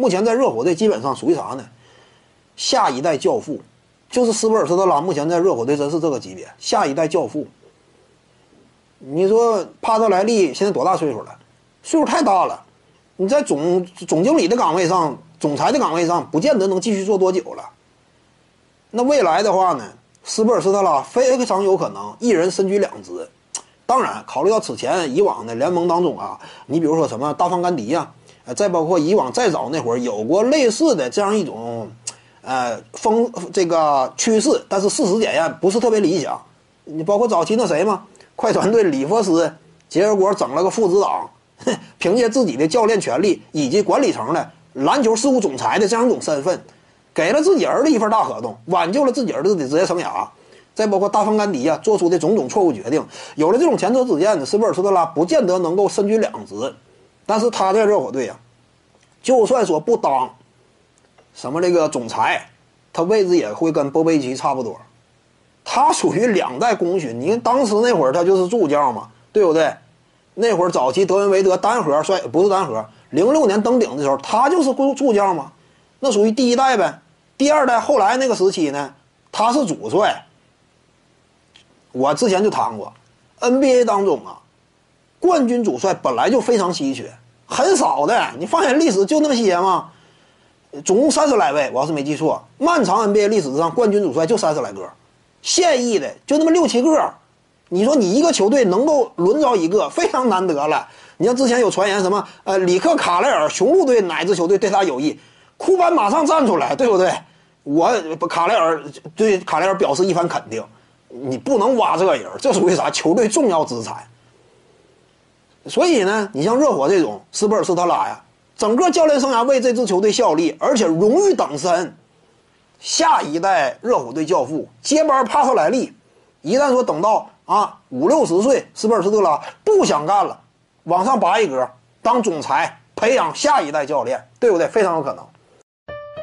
目前在热火队基本上属于啥呢？下一代教父，就是斯波尔斯特拉。目前在热火队真是这个级别，下一代教父。你说帕特莱利现在多大岁数了？岁数太大了。你在总总经理的岗位上、总裁的岗位上，不见得能继续做多久了。那未来的话呢？斯波尔斯特拉非常有可能一人身居两职。当然，考虑到此前以往的联盟当中啊，你比如说什么大方甘迪呀，呃，再包括以往再早那会儿有过类似的这样一种，呃，风这个趋势，但是事实检验不是特别理想。你包括早期那谁嘛？快船队里弗斯，结果整了个副执掌，凭借自己的教练权力以及管理层的篮球事务总裁的这样一种身份，给了自己儿子一份大合同，挽救了自己儿子的职业生涯。再包括大风甘迪呀做出的种种错误决定，有了这种前车之鉴，斯波尔斯特拉不见得能够身居两职，但是他在热火队呀，就算说不当什么这个总裁，他位置也会跟波贝奇差不多。他属于两代功勋，你看当时那会儿他就是助教嘛，对不对？那会儿早期德文维德单核帅不是单核，零六年登顶的时候他就是助教嘛，那属于第一代呗。第二代后来那个时期呢，他是主帅。我之前就谈过，NBA 当中啊，冠军主帅本来就非常稀缺，很少的。你放眼历史就那么些吗，总共三十来位，我要是没记错，漫长 NBA 历史上冠军主帅就三十来个，现役的就那么六七个。你说你一个球队能够轮着一个，非常难得了。你像之前有传言什么，呃，里克卡莱尔雄鹿队哪支球队对他有意，库班马上站出来，对不对？我卡莱尔对卡莱尔表示一番肯定。你不能挖这个人，这属于啥？球队重要资产。所以呢，你像热火这种斯波尔斯特拉呀，整个教练生涯为这支球队效力，而且荣誉等身。下一代热火队教父接班帕特莱利，一旦说等到啊五六十岁，斯波尔斯特拉不想干了，往上拔一格当总裁，培养下一代教练，对不对？非常有可能。